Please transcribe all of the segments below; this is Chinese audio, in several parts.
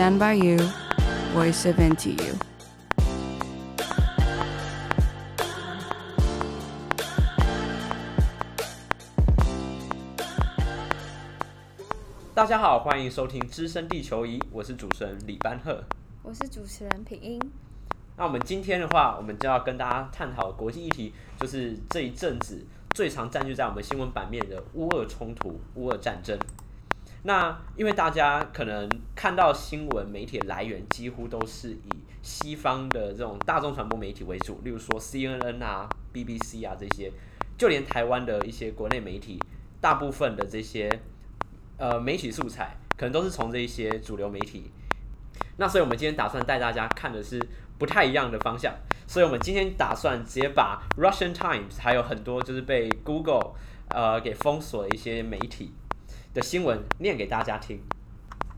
Stand by you, voice of NTU。大家好，欢迎收听《资深地球仪》，我是主持人李班赫，我是主持人品英。那我们今天的话，我们就要跟大家探讨国际议题，就是这一阵子最常占据在我们新闻版面的乌俄冲突、乌俄战争。那因为大家可能看到新闻媒体的来源几乎都是以西方的这种大众传播媒体为主，例如说 CNN 啊、BBC 啊这些，就连台湾的一些国内媒体，大部分的这些呃媒体素材可能都是从这一些主流媒体。那所以我们今天打算带大家看的是不太一样的方向，所以我们今天打算直接把 Russian Times 还有很多就是被 Google 呃给封锁的一些媒体。的新闻念给大家听。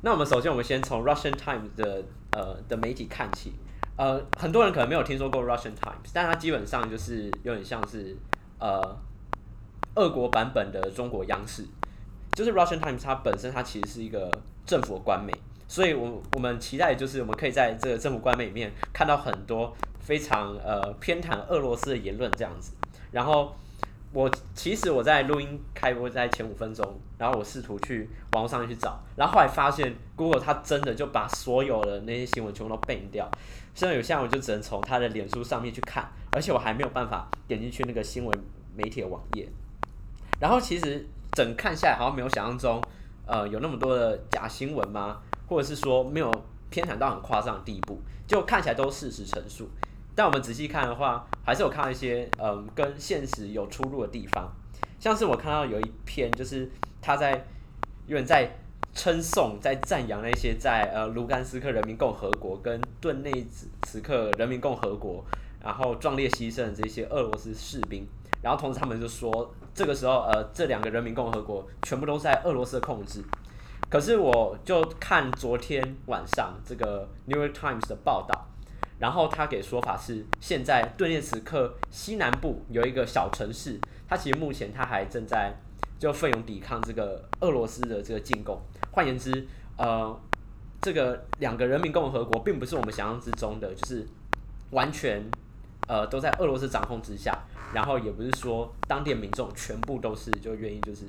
那我们首先，我们先从 Russian Times 的呃的媒体看起。呃，很多人可能没有听说过 Russian Times，但它基本上就是有点像是呃俄国版本的中国央视。就是 Russian Times 它本身它其实是一个政府官媒，所以我我们期待就是我们可以在这个政府官媒里面看到很多非常呃偏袒俄罗斯的言论这样子，然后。我其实我在录音开播在前五分钟，然后我试图去网络上面去找，然后后来发现 Google 它真的就把所有的那些新闻全部都 ban 掉，现在有些我就只能从他的脸书上面去看，而且我还没有办法点进去那个新闻媒体的网页。然后其实整看下来好像没有想象中，呃，有那么多的假新闻吗？或者是说没有偏袒到很夸张的地步，就看起来都事实陈述。但我们仔细看的话，还是有看到一些嗯跟现实有出入的地方，像是我看到有一篇，就是他在有人在称颂、在赞扬那些在呃卢甘斯克人民共和国跟顿内茨克人民共和国，然后壮烈牺牲的这些俄罗斯士兵，然后同时他们就说，这个时候呃这两个人民共和国全部都在俄罗斯的控制。可是我就看昨天晚上这个 New York Times 的报道。然后他给说法是，现在顿涅茨克西南部有一个小城市，它其实目前它还正在就奋勇抵抗这个俄罗斯的这个进攻。换言之，呃，这个两个人民共和国并不是我们想象之中的，就是完全呃都在俄罗斯掌控之下，然后也不是说当地民众全部都是就愿意就是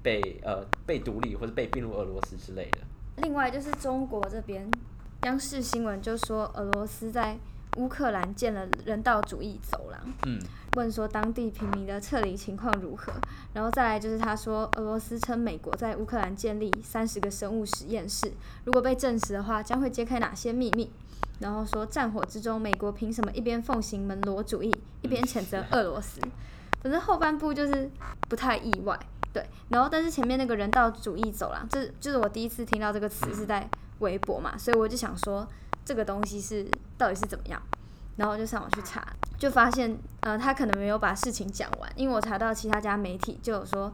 被呃被独立或者被并入俄罗斯之类的。另外就是中国这边。央视新闻就说，俄罗斯在乌克兰建了人道主义走廊。嗯，问说当地平民的撤离情况如何？然后再来就是他说，俄罗斯称美国在乌克兰建立三十个生物实验室，如果被证实的话，将会揭开哪些秘密？然后说战火之中，美国凭什么一边奉行门罗主义，一边谴责俄罗斯？反正后半部就是不太意外，对。然后但是前面那个人道主义走廊，这就是我第一次听到这个词是在。微博嘛，所以我就想说这个东西是到底是怎么样，然后我就上网去查，就发现呃他可能没有把事情讲完，因为我查到其他家媒体就有说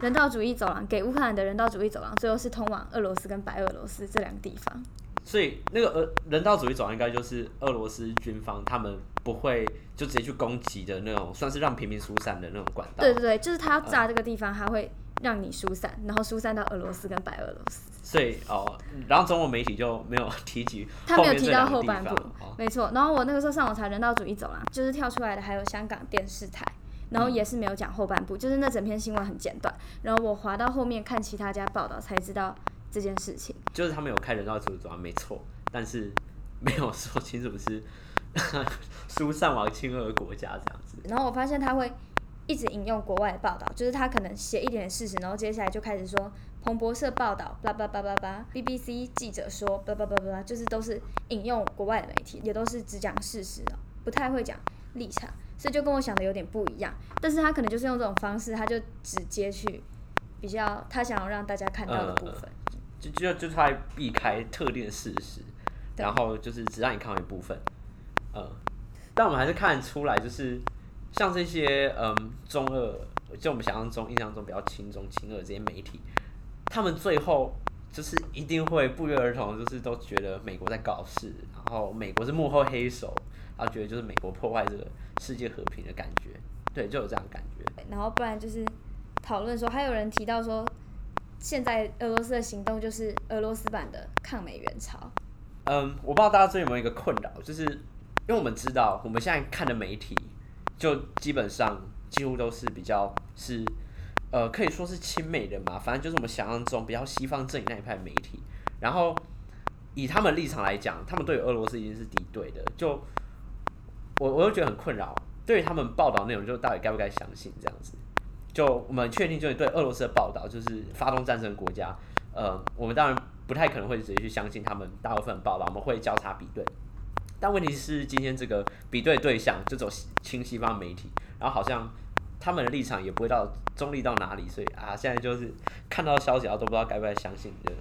人道主义走廊给乌克兰的人道主义走廊最后是通往俄罗斯跟白俄罗斯这两个地方，所以那个呃人道主义走廊应该就是俄罗斯军方他们不会就直接去攻击的那种，算是让平民疏散的那种管道。对对对，就是他要炸这个地方，他会让你疏散，然后疏散到俄罗斯跟白俄罗斯。所以哦，然后中国媒体就没有提及，他没有提到后半部，没错。然后我那个时候上网查人道主义走廊，就是跳出来的还有香港电视台，然后也是没有讲后半部，就是那整篇新闻很简短。然后我滑到后面看其他家报道才知道这件事情，就是他们有开人道主义走廊没错，但是没有说清楚是 疏散往亲俄国家这样子。然后我发现他会一直引用国外的报道，就是他可能写一点点事实，然后接下来就开始说。彭博社报道，叭叭叭叭叭，BBC 记者说，叭叭叭叭叭，就是都是引用国外的媒体，也都是只讲事实的，不太会讲立场，所以就跟我想的有点不一样。但是他可能就是用这种方式，他就直接去比较他想要让大家看到的部分，呃、就就就他避开特定的事实，然后就是只让你看到一部分。呃，但我们还是看得出来，就是像这些嗯中二，就我们想象中、印象中比较轻中轻二这些媒体。他们最后就是一定会不约而同，就是都觉得美国在搞事，然后美国是幕后黑手，然后觉得就是美国破坏这个世界和平的感觉，对，就有这样的感觉。然后不然就是讨论说，还有人提到说，现在俄罗斯的行动就是俄罗斯版的抗美援朝。嗯，我不知道大家最近有没有一个困扰，就是因为我们知道我们现在看的媒体，就基本上几乎都是比较是呃可以说是亲美的嘛，反正就是我们想象中比较西方阵营那一派媒体。然后以他们立场来讲，他们对俄罗斯已经是敌对的，就我我又觉得很困扰。对于他们报道内容，就到底该不该相信这样子？就我们确定，就是对俄罗斯的报道，就是发动战争国家，呃，我们当然不太可能会直接去相信他们大部分报道，我们会交叉比对。但问题是，今天这个比对对象就走亲西方媒体，然后好像他们的立场也不会到中立到哪里，所以啊，现在就是看到消息，然后都不知道该不该相信的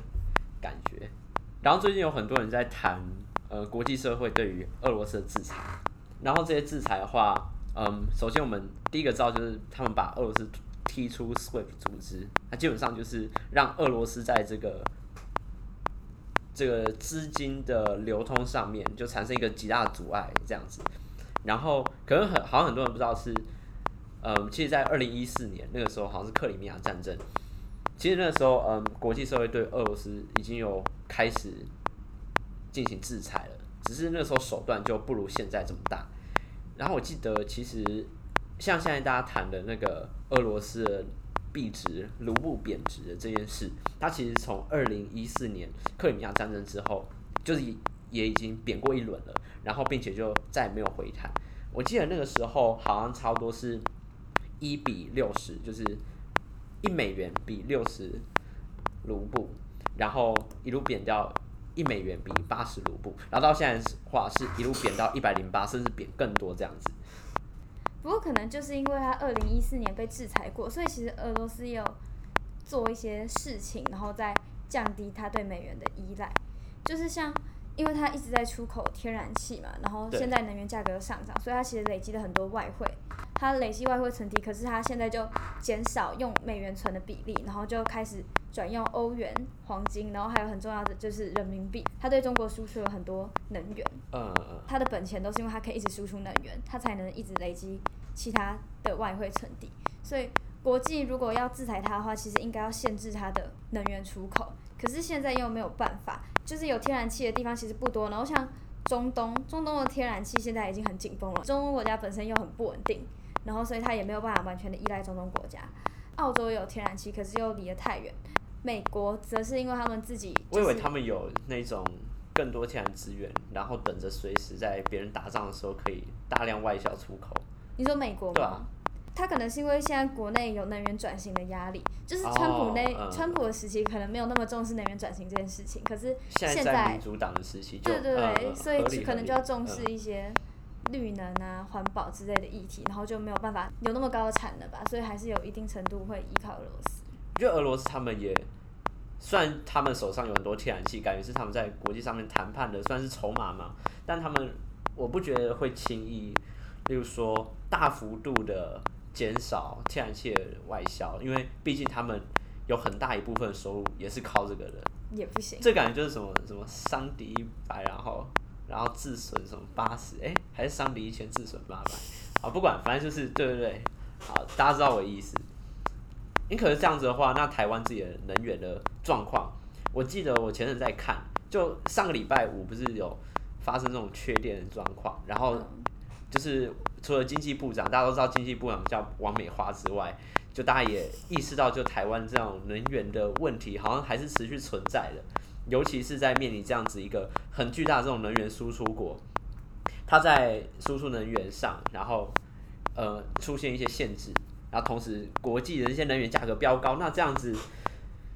感觉。然后最近有很多人在谈，呃，国际社会对于俄罗斯的制裁，然后这些制裁的话，嗯，首先我们第一个知道就是他们把俄罗斯。踢出 SWIFT 组织，那基本上就是让俄罗斯在这个这个资金的流通上面就产生一个极大的阻碍，这样子。然后可能很好像很多人不知道是，嗯，其实，在二零一四年那个时候，好像是克里米亚战争。其实那个时候，嗯，国际社会对俄罗斯已经有开始进行制裁了，只是那时候手段就不如现在这么大。然后我记得，其实。像现在大家谈的那个俄罗斯币值卢布贬值的这件事，它其实从二零一四年克里米亚战争之后，就是也已经贬过一轮了，然后并且就再也没有回弹。我记得那个时候好像差不多是一比六十，就是一美元比六十卢布，然后一路贬掉一美元比八十卢布，然后到现在的话是一路贬到一百零八，甚至贬更多这样子。不过可能就是因为他二零一四年被制裁过，所以其实俄罗斯也有做一些事情，然后再降低他对美元的依赖。就是像，因为他一直在出口天然气嘛，然后现在能源价格上涨，所以他其实累积了很多外汇。他累积外汇存底，可是它现在就减少用美元存的比例，然后就开始转用欧元、黄金，然后还有很重要的就是人民币。它对中国输出了很多能源，嗯，他的本钱都是因为它可以一直输出能源，它才能一直累积。其他的外汇存底，所以国际如果要制裁它的话，其实应该要限制它的能源出口。可是现在又没有办法，就是有天然气的地方其实不多。然后像中东，中东的天然气现在已经很紧绷了。中东国家本身又很不稳定，然后所以他也没有办法完全的依赖中东国家。澳洲有天然气，可是又离得太远。美国则是因为他们自己，我以为他们有那种更多天然资源，然后等着随时在别人打仗的时候可以大量外销出口。你说美国吗？啊、他可能是因为现在国内有能源转型的压力，就是川普那、哦嗯、川普的时期可能没有那么重视能源转型这件事情，可是现在民主党的时期，对对对，嗯、所以可能就要重视一些绿能啊、环、嗯、保之类的议题，然后就没有办法有那么高的产能吧，所以还是有一定程度会依靠俄罗斯。就俄罗斯他们也，虽然他们手上有很多天然气，感觉是他们在国际上面谈判的算是筹码嘛，但他们我不觉得会轻易。例如说，大幅度的减少天然气的外销，因为毕竟他们有很大一部分收入也是靠这个的，也不行。这感觉就是什么什么伤敌一百，然后然后自损什么八十，哎，还是伤敌一千自损八百，啊，不管，反正就是对对对，好，大家知道我的意思。你可是这样子的话，那台湾自己的能源的状况，我记得我前阵在看，就上个礼拜五不是有发生这种缺电的状况，然后。就是除了经济部长，大家都知道经济部长叫王美花之外，就大家也意识到，就台湾这种能源的问题，好像还是持续存在的。尤其是在面临这样子一个很巨大的这种能源输出国，它在输出能源上，然后呃出现一些限制，然后同时国际的这些能源价格飙高，那这样子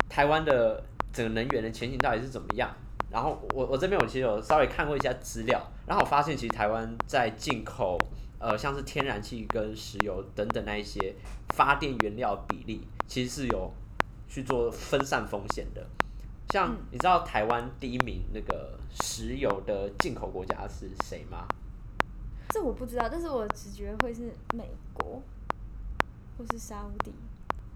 台湾的整个能源的前景到底是怎么样？然后我我这边我其实有稍微看过一下资料，然后我发现其实台湾在进口呃像是天然气跟石油等等那一些发电原料比例，其实是有去做分散风险的。像你知道台湾第一名那个石油的进口国家是谁吗？这我不知道，但是我只觉得会是美国或是沙乌地。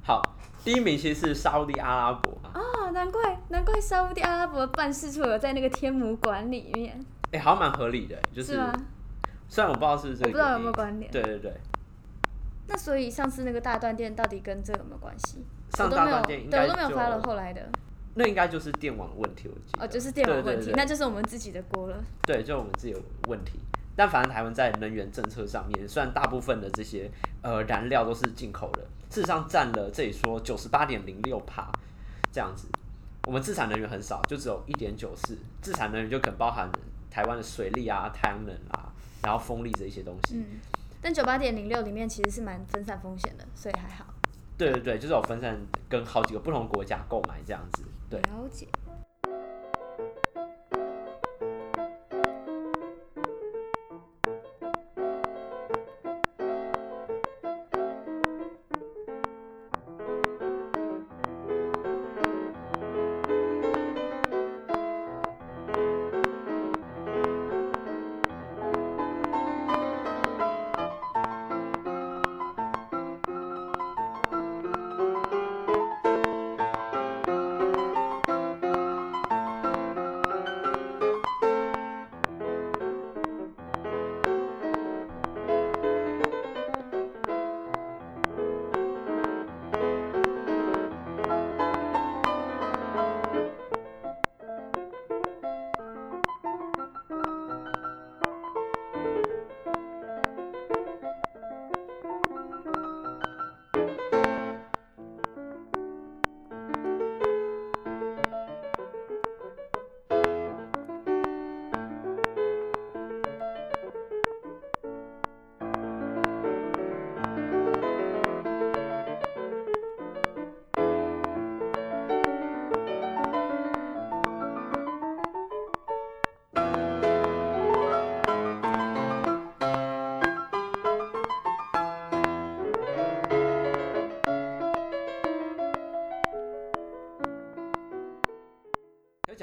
好，第一名其实是沙乌地阿拉伯啊、哦，难怪难怪沙乌地阿拉伯的办事处有在那个天母馆里面。哎、欸，好像蛮合理的，就是？虽然我不知道是不是这个，我不知道有没有关联。对对对，那所以上次那个大断电到底跟这个有没有关系？上大断电应该对，我都没有发了后来的。那应该就是电网问题，我记得。哦，就是电网问题，那就是我们自己的锅了。对，就我们自己的问题。但反正台湾在能源政策上面，虽然大部分的这些呃燃料都是进口的，事实上占了这里说九十八点零六帕这样子。我们自产能源很少，就只有一点九四。自产能源就可能包含台湾的水力啊、太阳能啊，然后风力这一些东西。嗯，但九八点零六里面其实是蛮分散风险的，所以还好。对对对，就是有分散跟好几个不同国家购买这样子。对，了解。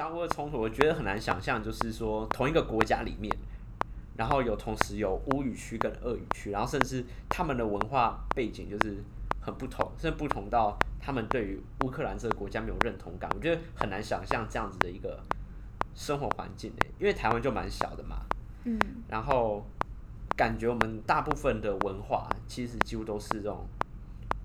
讲乌俄冲突，我觉得很难想象，就是说同一个国家里面，然后有同时有乌语区跟俄语区，然后甚至他们的文化背景就是很不同，甚至不同到他们对于乌克兰这个国家没有认同感。我觉得很难想象这样子的一个生活环境诶，因为台湾就蛮小的嘛，嗯，然后感觉我们大部分的文化其实几乎都是这种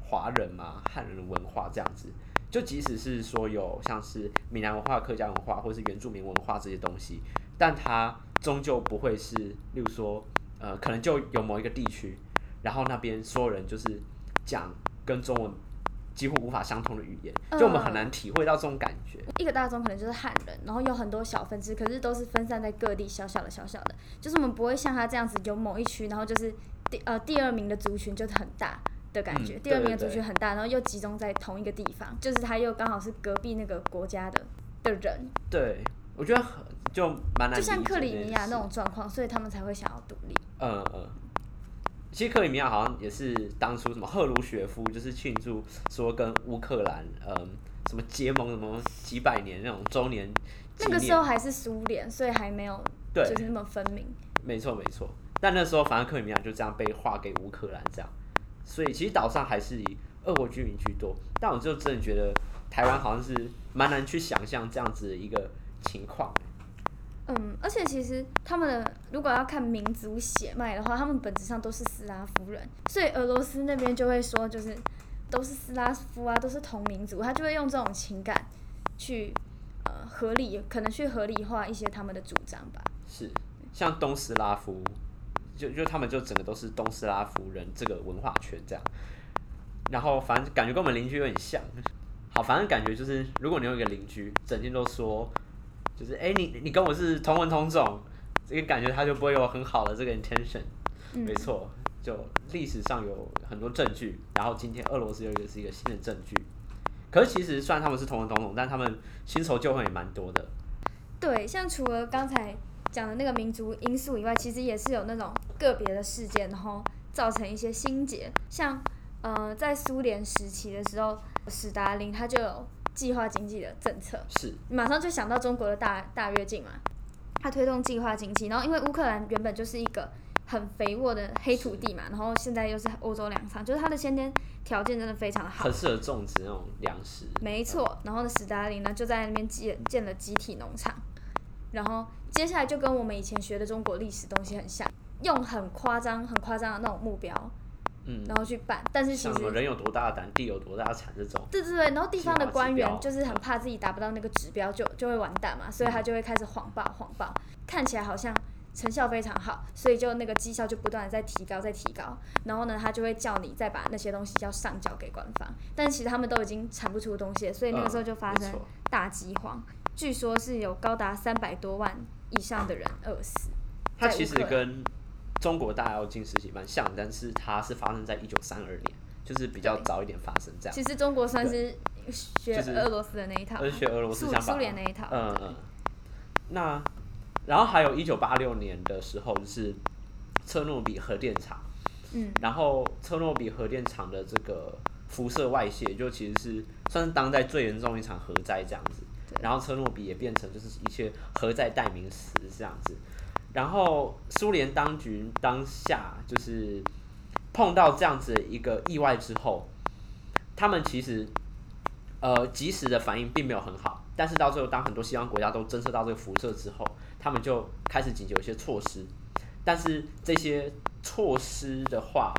华人嘛、汉人的文化这样子。就即使是说有像是闽南文化、客家文化，或是原住民文化这些东西，但它终究不会是，例如说，呃，可能就有某一个地区，然后那边所有人就是讲跟中文几乎无法相通的语言，就我们很难体会到这种感觉。一个大宗可能就是汉人，然后有很多小分支，可是都是分散在各地，小小的、小小的，就是我们不会像他这样子有某一区，然后就是第呃第二名的族群就是很大。的感觉，第二名的族群很大，然后又集中在同一个地方，就是他又刚好是隔壁那个国家的的人。对，我觉得很就蛮难，就像克里米亚那种状况，所以他们才会想要独立。嗯嗯，其实克里米亚好像也是当初什么赫鲁雪夫就是庆祝说跟乌克兰嗯什么结盟什么几百年那种周年，那个时候还是苏联，所以还没有对就是那么分明。没错没错，但那时候反正克里米亚就这样被划给乌克兰这样。所以其实岛上还是以俄国居民居多，但我就真的觉得台湾好像是蛮难去想象这样子的一个情况。嗯，而且其实他们的如果要看民族血脉的话，他们本质上都是斯拉夫人，所以俄罗斯那边就会说就是都是斯拉夫啊，都是同民族，他就会用这种情感去呃合理，可能去合理化一些他们的主张吧。是，像东斯拉夫。就就他们就整个都是东斯拉夫人这个文化圈这样，然后反正感觉跟我们邻居有点像，好，反正感觉就是如果你有一个邻居整天都说，就是哎、欸、你你跟我是同文同种，这个感觉他就不会有很好的这个 intention，嗯、没错，就历史上有很多证据，然后今天俄罗斯又一个是一个新的证据，可是其实虽然他们是同文同种，但他们新仇旧恨也蛮多的，对，像除了刚才。讲的那个民族因素以外，其实也是有那种个别的事件，然后造成一些心结。像呃，在苏联时期的时候，史达林他就有计划经济的政策，是马上就想到中国的大大跃进嘛。他推动计划经济，然后因为乌克兰原本就是一个很肥沃的黑土地嘛，然后现在又是欧洲粮仓，就是它的先天条件真的非常好，很适合种植那种粮食。没错，然后呢，史达林呢就在那边建建了集体农场。然后接下来就跟我们以前学的中国历史东西很像，用很夸张、很夸张的那种目标，嗯，然后去办，但是其实人有多大的胆，地有多大的产这种。对对对，然后地方的官员就是很怕自己达不到那个指标，就就会完蛋嘛，所以他就会开始谎报谎报，看起来好像。成效非常好，所以就那个绩效就不断的在提高，在提高。然后呢，他就会叫你再把那些东西要上交给官方。但其实他们都已经产不出东西，所以那个时候就发生大饥荒。嗯、据说是有高达三百多万以上的人饿死。它其实跟中国大跃进时期蛮像，但是它是发生在一九三二年，就是比较早一点发生这样。其实中国算是学俄罗斯的那一套，就是、学俄罗斯苏苏联那一套。嗯嗯。那。然后还有一九八六年的时候，就是车诺比核电厂，嗯，然后车诺比核电厂的这个辐射外泄，就其实是算是当代最严重一场核灾这样子。然后车诺比也变成就是一切核在代名词这样子。然后苏联当局当下就是碰到这样子一个意外之后，他们其实呃及时的反应并没有很好，但是到最后，当很多西方国家都侦测到这个辐射之后，他们就开始紧急有一些措施，但是这些措施的话，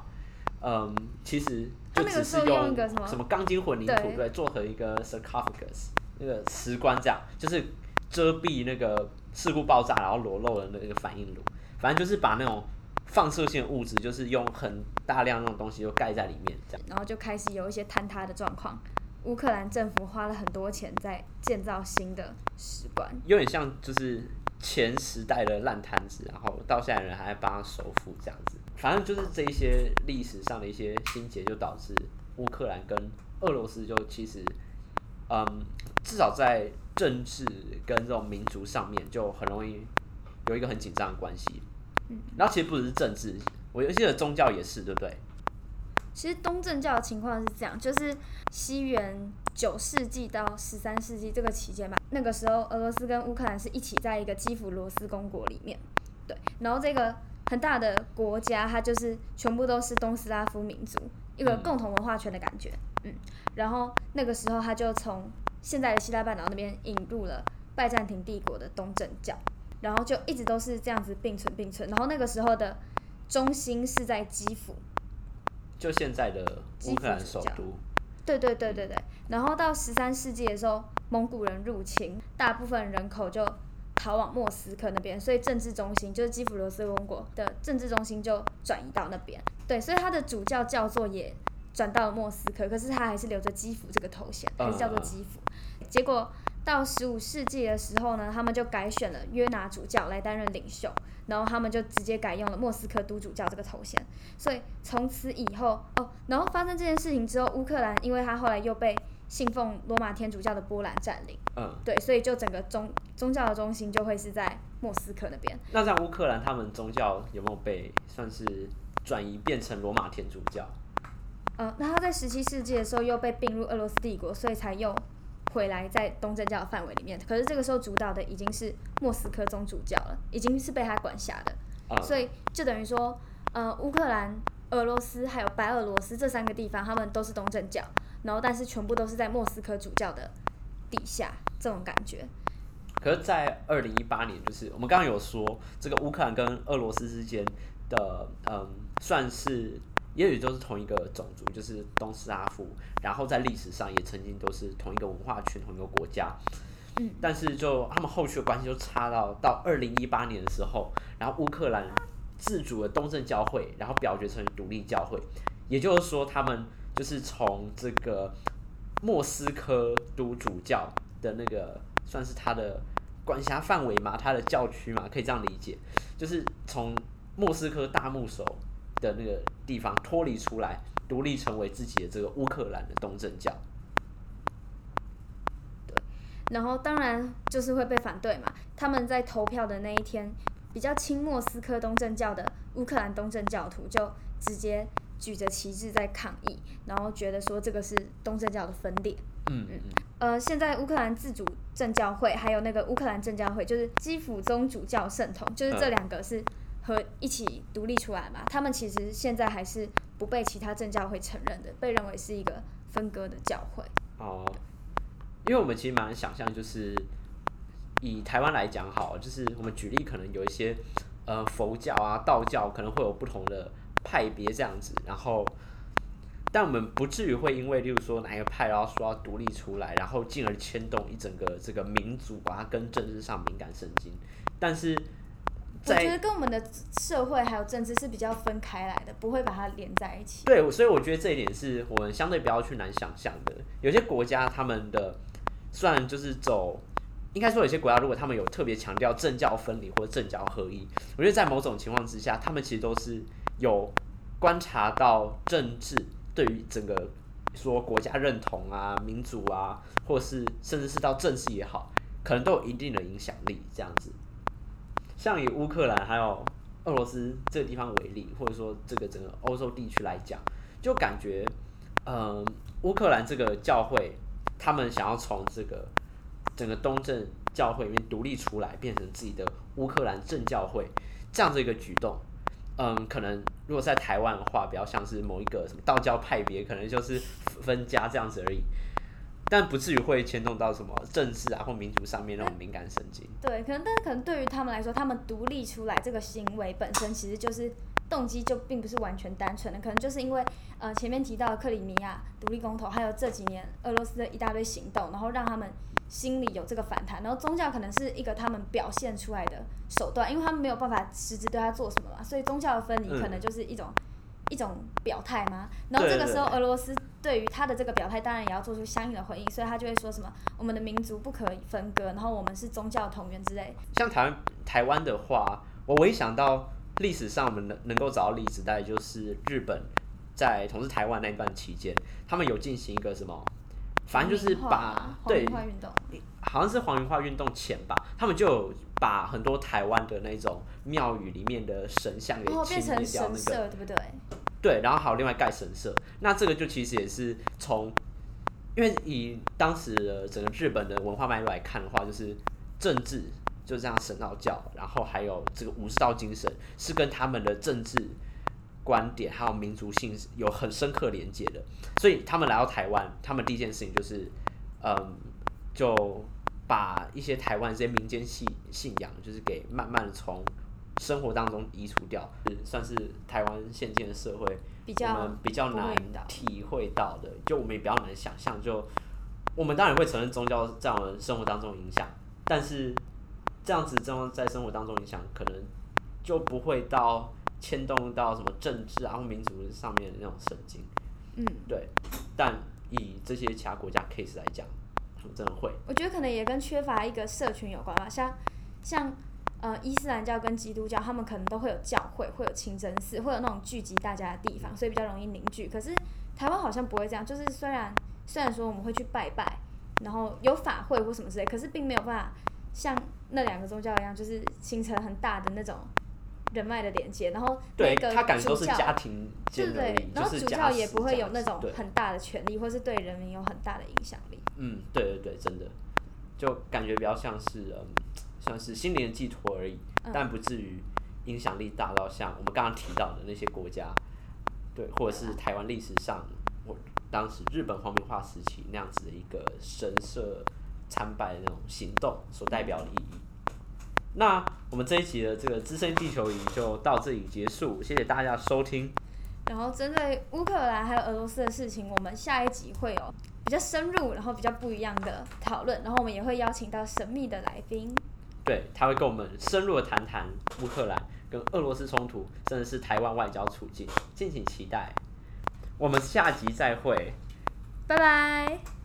嗯，其实就只是用什么钢筋混凝土对做成一个 sarcophagus 那个石棺这样，就是遮蔽那个事故爆炸然后裸露的那个反应炉，反正就是把那种放射性物质，就是用很大量那种东西就盖在里面这样，然后就开始有一些坍塌的状况。乌克兰政府花了很多钱在建造新的石棺，有点像就是。前时代的烂摊子，然后到现在人还在帮他首付这样子，反正就是这一些历史上的一些心结，就导致乌克兰跟俄罗斯就其实，嗯，至少在政治跟这种民族上面就很容易有一个很紧张的关系。嗯，然后其实不只是政治，我记得宗教也是，对不对？其实东正教的情况是这样，就是西元九世纪到十三世纪这个期间吧，那个时候俄罗斯跟乌克兰是一起在一个基辅罗斯公国里面，对，然后这个很大的国家，它就是全部都是东斯拉夫民族，一个共同文化圈的感觉，嗯，然后那个时候他就从现在的希腊半岛那边引入了拜占庭帝国的东正教，然后就一直都是这样子并存并存，然后那个时候的中心是在基辅。就现在的乌克兰首都，对对对对对。然后到十三世纪的时候，蒙古人入侵，大部分人口就逃往莫斯科那边，所以政治中心就是基辅罗斯公国的政治中心就转移到那边。对，所以他的主教教座也转到了莫斯科，可是他还是留着基辅这个头衔，还是叫做基辅。结果到十五世纪的时候呢，他们就改选了约拿主教来担任领袖。然后他们就直接改用了莫斯科都主教这个头衔，所以从此以后哦，然后发生这件事情之后，乌克兰因为他后来又被信奉罗马天主教的波兰占领，嗯，对，所以就整个宗宗教的中心就会是在莫斯科那边。那在乌克兰，他们宗教有没有被算是转移变成罗马天主教？嗯，那他在十七世纪的时候又被并入俄罗斯帝国，所以才又。回来在东正教的范围里面，可是这个时候主导的已经是莫斯科宗主教了，已经是被他管辖的，嗯、所以就等于说，呃，乌克兰、俄罗斯还有白俄罗斯这三个地方，他们都是东正教，然后但是全部都是在莫斯科主教的底下，这种感觉。可是，在二零一八年，就是我们刚刚有说，这个乌克兰跟俄罗斯之间的，嗯，算是。也许都是同一个种族，就是东斯拉夫，然后在历史上也曾经都是同一个文化圈、同一个国家。嗯，但是就他们后续的关系就差到到二零一八年的时候，然后乌克兰自主的东正教会，然后表决成独立教会，也就是说，他们就是从这个莫斯科都主教的那个算是他的管辖范围嘛，他的教区嘛，可以这样理解，就是从莫斯科大牧首。的那个地方脱离出来，独立成为自己的这个乌克兰的东正教。对，然后当然就是会被反对嘛。他们在投票的那一天，比较亲莫斯科东正教的乌克兰东正教徒就直接举着旗帜在抗议，然后觉得说这个是东正教的分裂。嗯嗯嗯。呃，现在乌克兰自主正教会还有那个乌克兰正教会，就是基辅宗主教圣统，就是这两个是。和一起独立出来嘛，他们其实现在还是不被其他正教会承认的，被认为是一个分割的教会。哦，因为我们其实蛮想象，就是以台湾来讲，好，就是我们举例，可能有一些呃佛教啊、道教可能会有不同的派别这样子，然后，但我们不至于会因为，例如说哪一个派，然后说要独立出来，然后进而牵动一整个这个民族，把它跟政治上敏感神经。但是，我觉得跟我们的社会还有政治是比较分开来的，不会把它连在一起。对，所以我觉得这一点是我们相对不要去难想象的。有些国家他们的虽然就是走。应该说，有些国家如果他们有特别强调政教分离或者政教合一，我觉得在某种情况之下，他们其实都是有观察到政治对于整个说国家认同啊、民主啊，或是甚至是到政治也好，可能都有一定的影响力。这样子，像以乌克兰还有俄罗斯这个地方为例，或者说这个整个欧洲地区来讲，就感觉，嗯，乌克兰这个教会，他们想要从这个。整个东正教会里面独立出来，变成自己的乌克兰正教会，这样子一个举动，嗯，可能如果在台湾的话，比较像是某一个什么道教派别，可能就是分家这样子而已，但不至于会牵动到什么政治啊或民族上面那种敏感神经。对，可能，但是可能对于他们来说，他们独立出来这个行为本身，其实就是动机就并不是完全单纯的，可能就是因为呃前面提到的克里米亚独立公投，还有这几年俄罗斯的一大堆行动，然后让他们。心里有这个反弹，然后宗教可能是一个他们表现出来的手段，因为他们没有办法实质对他做什么嘛，所以宗教的分离可能就是一种、嗯、一种表态吗。然后这个时候，俄罗斯对于他的这个表态，当然也要做出相应的回应，所以他就会说什么“我们的民族不可以分割”，然后我们是宗教同源之类。像台湾台湾的话，我唯一想到历史上我们能能够找到例子，大概就是日本在统治台湾那一段期间，他们有进行一个什么？反正就是把对，好像是皇民化运动前吧，他们就有把很多台湾的那种庙宇里面的神像给清理掉，那个对不对？对，然后还有另外盖神社，那这个就其实也是从，因为以当时的整个日本的文化脉络来看的话，就是政治就这样神道教，然后还有这个武士道精神是跟他们的政治。观点还有民族性有很深刻连接的，所以他们来到台湾，他们第一件事情就是，嗯，就把一些台湾这些民间信信仰，就是给慢慢从生活当中移除掉，算是台湾现今的社会比较我们比较难体会到的，就我们也比较难想象，就我们当然会承认宗教在我们生活当中影响，但是这样子这样在生活当中影响，可能就不会到。牵动到什么政治啊或民族上面的那种神经，嗯，对。但以这些其他国家 case 来讲，他们真会。我觉得可能也跟缺乏一个社群有关吧。像像呃伊斯兰教跟基督教，他们可能都会有教会，会有清真寺，会有那种聚集大家的地方，所以比较容易凝聚。可是台湾好像不会这样，就是虽然虽然说我们会去拜拜，然后有法会或什么之类，可是并没有办法像那两个宗教一样，就是形成很大的那种。人脉的连接，然后那个主教，他感觉都是家庭对对，然后主教也不会有那种很大的权利，或是对人民有很大的影响力。嗯，对对对，真的，就感觉比较像是嗯，像是心灵的寄托而已，嗯，但不至于影响力大到像我们刚刚提到的那些国家，对，或者是台湾历史上，我当时日本皇民化时期那样子的一个神社参拜的那种行动所代表的意义。那我们这一集的这个资深地球仪就到这里结束，谢谢大家收听。然后针对乌克兰还有俄罗斯的事情，我们下一集会有比较深入，然后比较不一样的讨论，然后我们也会邀请到神秘的来宾，对，他会跟我们深入的谈谈乌克兰跟俄罗斯冲突，甚至是台湾外交处境，敬请期待。我们下集再会，拜拜。